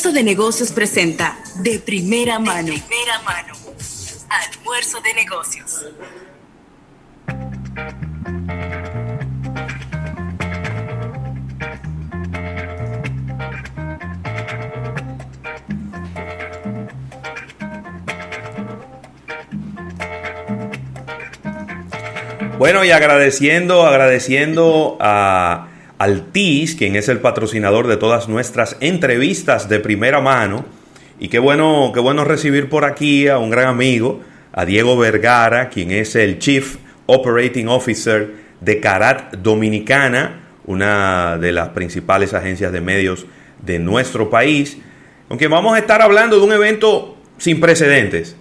Almuerzo de Negocios presenta De Primera Mano. Primera mano. Almuerzo de Negocios. Bueno, y agradeciendo, agradeciendo a Altis, quien es el patrocinador de todas nuestras entrevistas de primera mano. Y qué bueno, qué bueno recibir por aquí a un gran amigo, a Diego Vergara, quien es el Chief Operating Officer de Carat Dominicana, una de las principales agencias de medios de nuestro país, aunque vamos a estar hablando de un evento sin precedentes,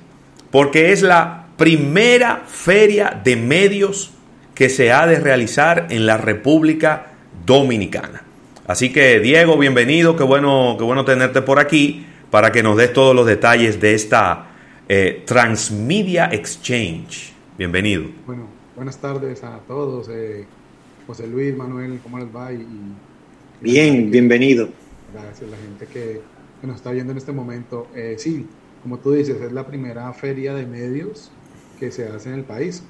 porque es la primera feria de medios que se ha de realizar en la República Dominicana. Así que Diego, bienvenido, qué bueno, qué bueno tenerte por aquí para que nos des todos los detalles de esta eh, Transmedia Exchange. Bienvenido. Bueno, buenas tardes a todos. Eh, José Luis, Manuel, ¿cómo les va? Y, Bien, bienvenido. Gracias a la gente que, nos está viendo en este momento. Eh, sí, como tú dices, es la primera feria de medios que se hace en el país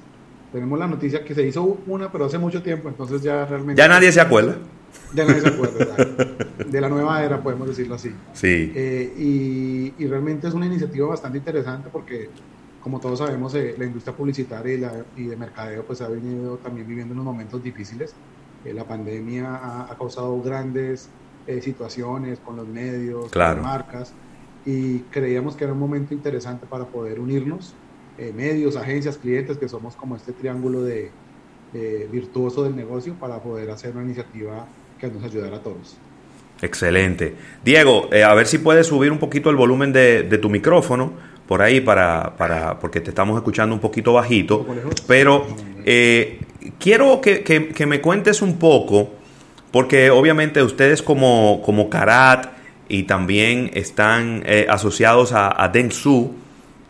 tenemos la noticia que se hizo una, pero hace mucho tiempo, entonces ya realmente... Ya nadie se acuerda. Ya nadie se acuerda, de la nueva era, podemos decirlo así. Sí. Eh, y, realmente es una iniciativa bastante interesante porque, como todos sabemos, eh, la industria publicitaria y, la, y, de mercadeo pues ha venido también viviendo unos momentos difíciles. Eh, la pandemia ha, causado grandes situaciones con los medios, con las marcas, y creíamos que era un momento interesante para poder unirnos eh, medios, agencias, clientes, que somos como este triángulo de, virtuoso del negocio para poder hacer una iniciativa que nos ayudara a todos. Excelente. Diego, eh, a ver si puedes subir un poquito el volumen de, tu micrófono por ahí para, para, porque te estamos escuchando un poquito bajito. Pero eh, quiero que, me cuentes un poco, porque obviamente ustedes como, como Karat y también están asociados a, a Dengsu,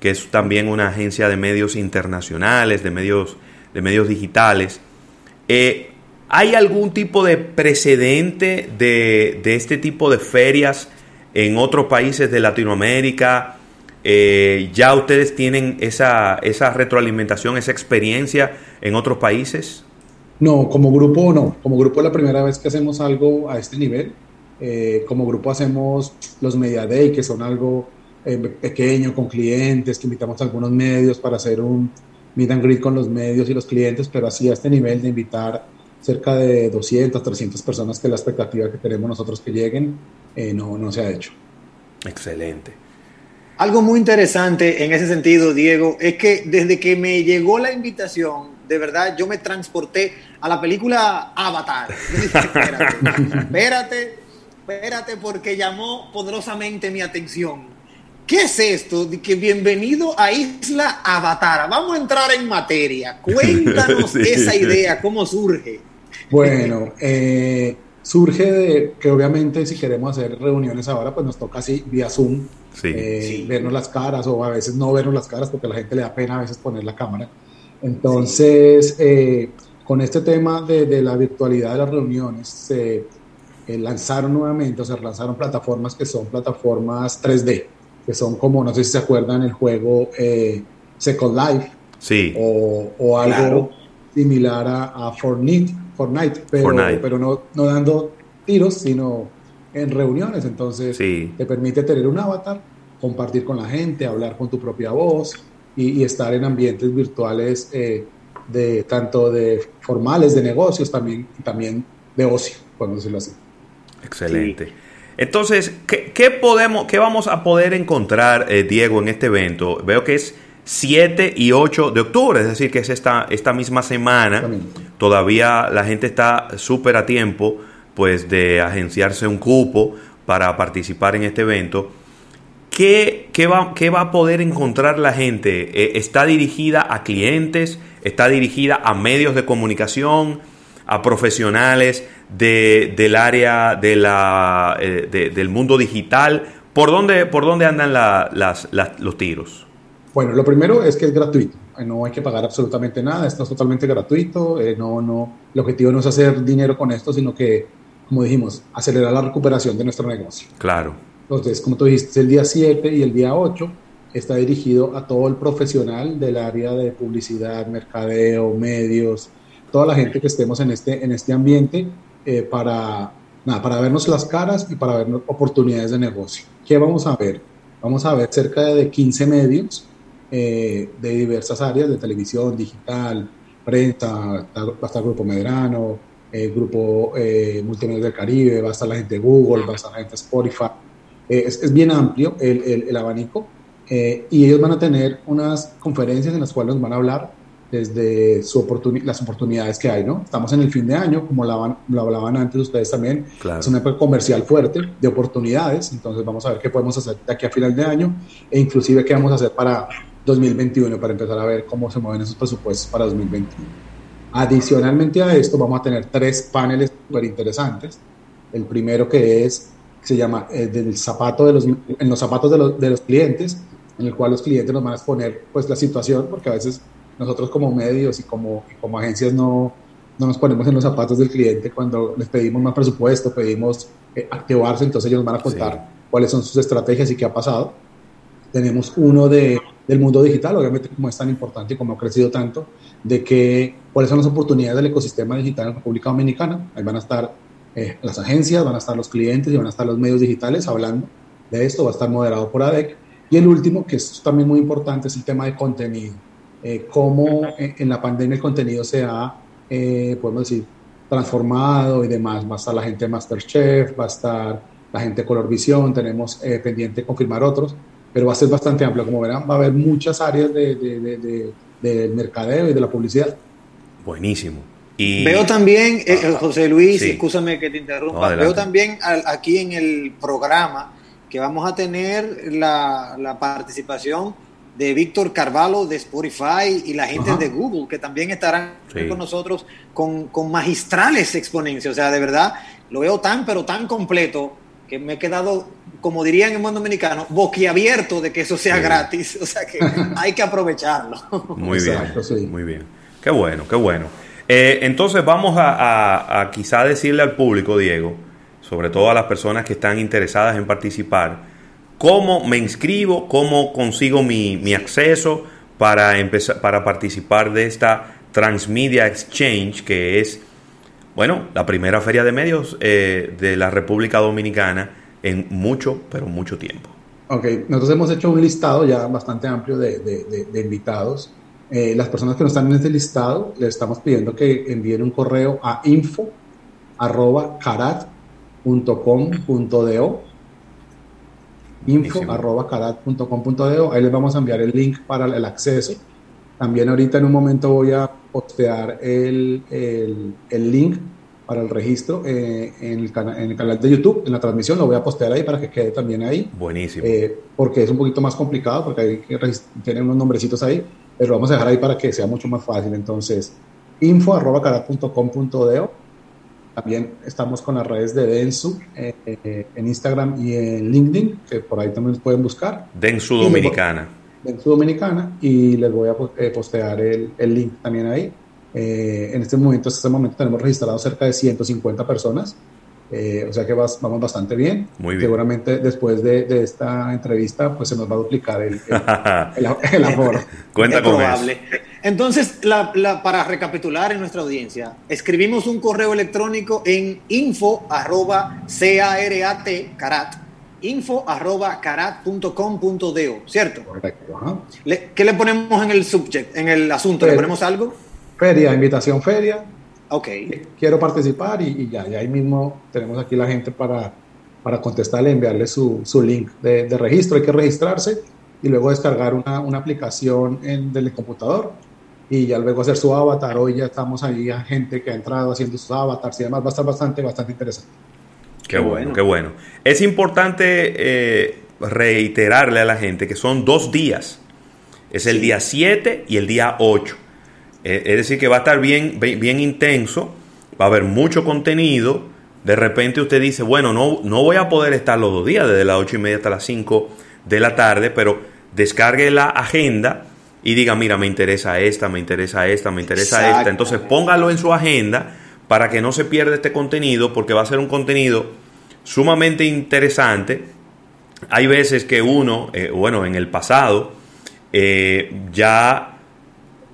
que es también una agencia de medios internacionales, de medios, de medios digitales. Eh, ¿Hay algún tipo de precedente de, este tipo de ferias en otros países de Latinoamérica? Eh, ¿Ya ustedes tienen esa, esa retroalimentación, esa experiencia en otros países? No, como grupo no. Como grupo es la primera vez que hacemos algo a este nivel. Eh, como grupo hacemos los Media Day, que son algo eh, pequeño con clientes, que invitamos a algunos medios para hacer un meet and greet con los medios y los clientes, pero así a este nivel de invitar cerca de 200, 300 personas, que es la expectativa que tenemos nosotros que lleguen, eh, no, no se ha hecho. Excelente. Algo muy interesante en ese sentido, Diego, es que desde que me llegó la invitación, de verdad, yo me transporté a la película Avatar. espérate, espérate, espérate, porque llamó poderosamente mi atención ¿Qué es esto? De que bienvenido a Isla Avatar. Vamos a entrar en materia. Cuéntanos esa idea, cómo surge. Bueno, eh, surge de que obviamente si queremos hacer reuniones ahora, pues nos toca así vía Zoom, eh, vernos las caras o a veces no vernos las caras porque a la gente le da pena a veces poner la cámara. Entonces, eh, con este tema de, la virtualidad de las reuniones, se lanzaron nuevamente, o se lanzaron plataformas que son plataformas 3D que son como, no sé si se acuerdan, el juego eh, Second Life. Sí. O, algo similar a, Fortnite, Fortnite, pero, pero no, no dando tiros, sino en reuniones. Entonces, te permite tener un avatar, compartir con la gente, hablar con tu propia voz y, estar en ambientes virtuales eh, de tanto de formales de negocios también también de ocio, podemos decirlo así. Excelente. Entonces, ¿qué, podemos, qué vamos a poder encontrar, eh, Diego, en este evento? Veo que es 7 y 8 de octubre, es decir, que es esta, esta misma semana. Todavía la gente está súper a tiempo pues de agenciarse un cupo para participar en este evento. ¿Qué, va, qué va, a poder encontrar la gente? Eh, ¿Está dirigida a clientes? ¿Está dirigida a medios de comunicación? ¿A profesionales? de, del área de la, eh, del mundo digital. ¿Por dónde, por dónde andan las, los tiros? Bueno, lo primero es que es gratuito. Eh, no hay que pagar absolutamente nada. Esto es totalmente gratuito. Eh, no, no, el objetivo no es hacer dinero con esto, sino que, como dijimos, acelerar la recuperación de nuestro negocio. Claro. Entonces, como tú dijiste, el día 7 y el día 8 está dirigido a todo el profesional del área de publicidad, mercadeo, medios, toda la gente que estemos en este, en este ambiente eh, para, nada, para vernos las caras y para ver oportunidades de negocio. ¿Qué vamos a ver? Vamos a ver cerca de 15 medios eh, de diversas áreas, de televisión, digital, prensa, va a estar Grupo Medrano, eh, Grupo eh, Multimedia del Caribe, va a estar la gente de Google, va a estar la gente de Spotify. Es, es, bien amplio el, el, el abanico y ellos van a tener unas conferencias en las cuales nos van a hablar desde su las oportunidades que hay, ¿no? Estamos en el fin de año, como lo, lo hablaban antes ustedes también, claro. es una época comercial fuerte de oportunidades, entonces vamos a ver qué podemos hacer de aquí a final de año e inclusive qué vamos a hacer para 2021 para empezar a ver cómo se mueven esos presupuestos para 2021. Adicionalmente a esto vamos a tener tres paneles súper interesantes. El primero que es, se llama eh, del zapato de los, en los zapatos de los, de los clientes, en el cual los clientes nos van a exponer pues la situación, porque a veces nosotros como medios y como, y como agencias no, no nos ponemos en los zapatos del cliente cuando les pedimos más presupuesto, pedimos eh, activarse, entonces ellos nos van a contar sí. cuáles son sus estrategias y qué ha pasado. Tenemos uno de, del mundo digital, obviamente como es tan importante y como ha crecido tanto, de que cuáles son las oportunidades del ecosistema digital en República Dominicana. Ahí van a estar eh, las agencias, van a estar los clientes y van a estar los medios digitales hablando de esto, va a estar moderado por ADEC. Y el último, que es también muy importante, es el tema de contenido eh, cómo en la pandemia el contenido se ha, eh, podemos decir, transformado y demás. Va a estar la gente de Masterchef, va a estar la gente de Color Visión, tenemos eh, pendiente confirmar otros, pero va a ser bastante amplio. Como verán, va a haber muchas áreas de, de, de, del mercadeo y de la publicidad. Buenísimo. Y... Veo también, eh, José Luis, sí. escúchame que te interrumpa, no, veo también al, aquí en el programa que vamos a tener la, la participación de Víctor Carvalho de Spotify y la gente Ajá. de Google, que también estarán sí. con nosotros con, con, magistrales exponencias. O sea, de verdad, lo veo tan, pero tan completo que me he quedado, como dirían en mundo dominicano, boquiabierto de que eso sea sí. gratis. O sea, que hay que aprovecharlo. Muy Exacto, bien, sí. muy bien. Qué bueno, qué bueno. Eh, entonces vamos a, a, a quizá decirle al público, Diego, sobre todo a las personas que están interesadas en participar, cómo me inscribo, cómo consigo mi, mi acceso para, empezar, para participar de esta Transmedia Exchange, que es, bueno, la primera feria de medios eh, de la República Dominicana en mucho, pero mucho tiempo. Ok, nosotros hemos hecho un listado ya bastante amplio de, de, invitados. Eh, las personas que no están en este listado, les estamos pidiendo que envíen un correo a info arroba carat.com.do info.carat.com.de. Ahí les vamos a enviar el link para el acceso. También ahorita en un momento voy a postear el, el, el link para el registro eh, en, el en, el canal de YouTube, en la transmisión, lo voy a postear ahí para que quede también ahí. Buenísimo. Eh, porque es un poquito más complicado, porque hay que tienen unos nombrecitos ahí, pero vamos a dejar ahí para que sea mucho más fácil. Entonces, info.carat.com.de también estamos con las redes de Densu eh, eh, en Instagram y en LinkedIn, que por ahí también pueden buscar. Densu Dominicana. Densu Dominicana, y les voy a eh, postear el, el link también ahí. Eh, en este momento, hasta este momento tenemos registrado cerca de 150 personas, o sea que vas, vamos bastante bien. Muy bien. Seguramente después de, de, esta entrevista, pues se nos va a duplicar el, el, el, el aforo. Cuenta es con probable. Eso. Entonces, la, la, para recapitular en nuestra audiencia, escribimos un correo electrónico en info arroba carat, carat, info arroba carat.com.do, ¿cierto? Correcto. Ajá. Le, ¿Qué le ponemos en el subject, en el asunto? ¿Le ponemos algo? Feria, invitación feria. Ok. Quiero participar y, y ya, y ahí mismo tenemos aquí la gente para, para contestarle, enviarle su, su link de, de registro. Hay que registrarse y luego descargar una, una aplicación en, del computador y ya luego hacer su avatar. Hoy ya estamos ahí a gente que ha entrado haciendo sus avatars y demás. Va a estar bastante, bastante interesante. Qué bueno, qué bueno. Es importante eh, reiterarle a la gente que son dos días. Es el día 7 y el día 8. Eh, es decir, que va a estar bien, bien intenso. Va a haber mucho contenido. De repente usted dice, bueno, no, no voy a poder estar los dos días, desde las 8 y media hasta las 5 de la tarde, pero descargue la agenda y diga, mira, me interesa esta, me interesa esta, me interesa esta. Entonces póngalo en su agenda para que no se pierda este contenido, porque va a ser un contenido sumamente interesante hay veces que uno, eh, bueno, en el pasado, eh, ya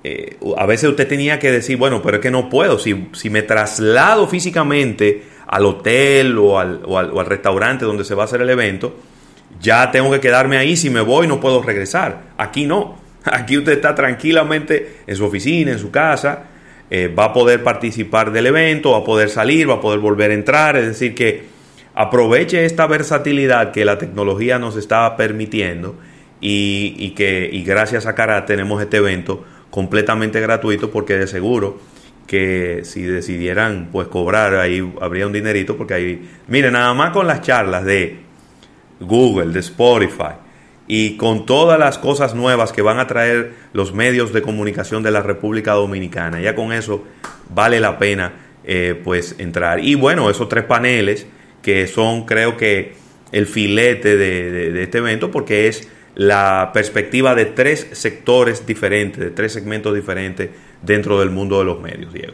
eh, a veces usted tenía que decir, bueno, pero es que no puedo, si, si me traslado físicamente al hotel o al, o al, restaurante donde se va a hacer el evento, ya tengo que quedarme ahí, si me voy no puedo regresar. Aquí no, aquí usted está tranquilamente en su oficina, en su casa, va a poder participar del evento, va a poder salir, va a poder volver a entrar, es decir que aproveche esta versatilidad que la tecnología nos está permitiendo y, que y gracias a Cara tenemos este evento completamente gratuito porque de seguro que si decidieran pues cobrar ahí habría un dinerito porque ahí miren nada más con las charlas de Google de Spotify y con todas las cosas nuevas que van a traer los medios de comunicación de la República Dominicana ya con eso vale la pena eh, pues entrar. Y bueno esos tres paneles que son creo que el filete de, este evento porque es la perspectiva de tres sectores diferentes, de tres segmentos diferentes dentro del mundo de los medios, Diego.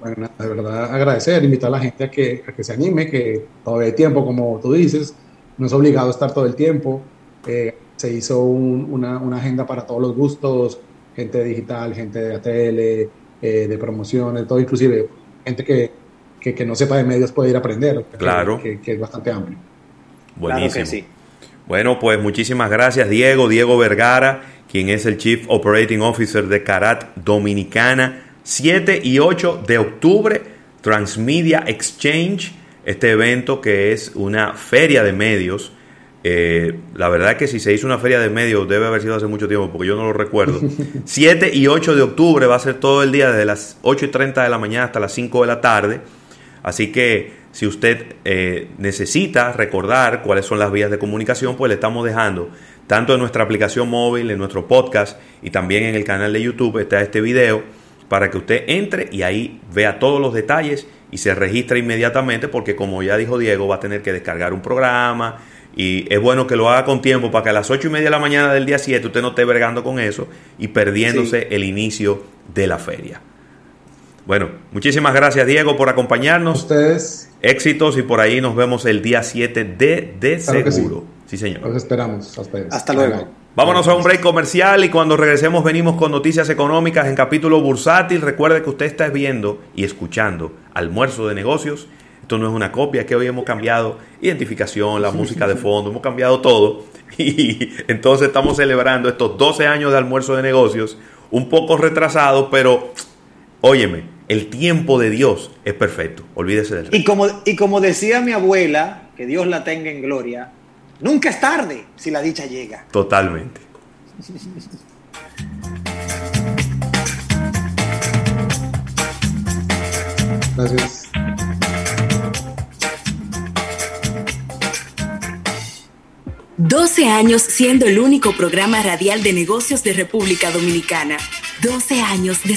Bueno, de verdad agradecer, invitar a la gente a que, a que se anime, que todavía hay tiempo, como tú dices, no es obligado a estar todo el tiempo. Eh, se hizo una, una, agenda para todos los gustos, gente digital, gente de ATL, eh, de promociones, todo, inclusive gente que que, no sepa de medios puede ir a aprender. Claro. Que, es bastante amplio. Buenísimo. Bueno, pues muchísimas gracias, Diego. Diego Vergara, quien es el Chief Operating Officer de Carat Dominicana. 7 y 8 de octubre, Transmedia Exchange, este evento que es una feria de medios. Eh, la verdad es que si se hizo una feria de medios debe haber sido hace mucho tiempo porque yo no lo recuerdo. 7 y 8 de octubre va a ser todo el día desde las 8 y 30 de la mañana hasta las 5 de la tarde. Así que si usted eh, necesita recordar cuáles son las vías de comunicación, pues le estamos dejando tanto en nuestra aplicación móvil, en nuestro podcast y también en el canal de YouTube está este video para que usted entre y ahí vea todos los detalles y se registre inmediatamente porque como ya dijo Diego va a tener que descargar un programa y es bueno que lo haga con tiempo para que a las ocho y media de la mañana del día 7 usted no esté vergando con eso y perdiéndose el inicio de la feria. Bueno, muchísimas gracias Diego por acompañarnos. Ustedes. Éxitos y por ahí nos vemos el día 7 de, de seguro. Sí. señor. Los esperamos. Hasta luego. Vámonos a un break comercial y cuando regresemos venimos con noticias económicas en capítulo bursátil. Recuerde que usted está viendo y escuchando Almuerzo de Negocios. Esto no es una copia, que hoy hemos cambiado identificación, la música de fondo, hemos cambiado todo. Y entonces estamos celebrando estos 12 años de Almuerzo de Negocios, un poco retrasados, pero óyeme, el tiempo de Dios es perfecto. Olvídese del y como, y como decía mi abuela, que Dios la tenga en gloria, nunca es tarde si la dicha llega. Totalmente. Gracias. Doce años siendo el único programa radial de negocios de República Dominicana. 12 años de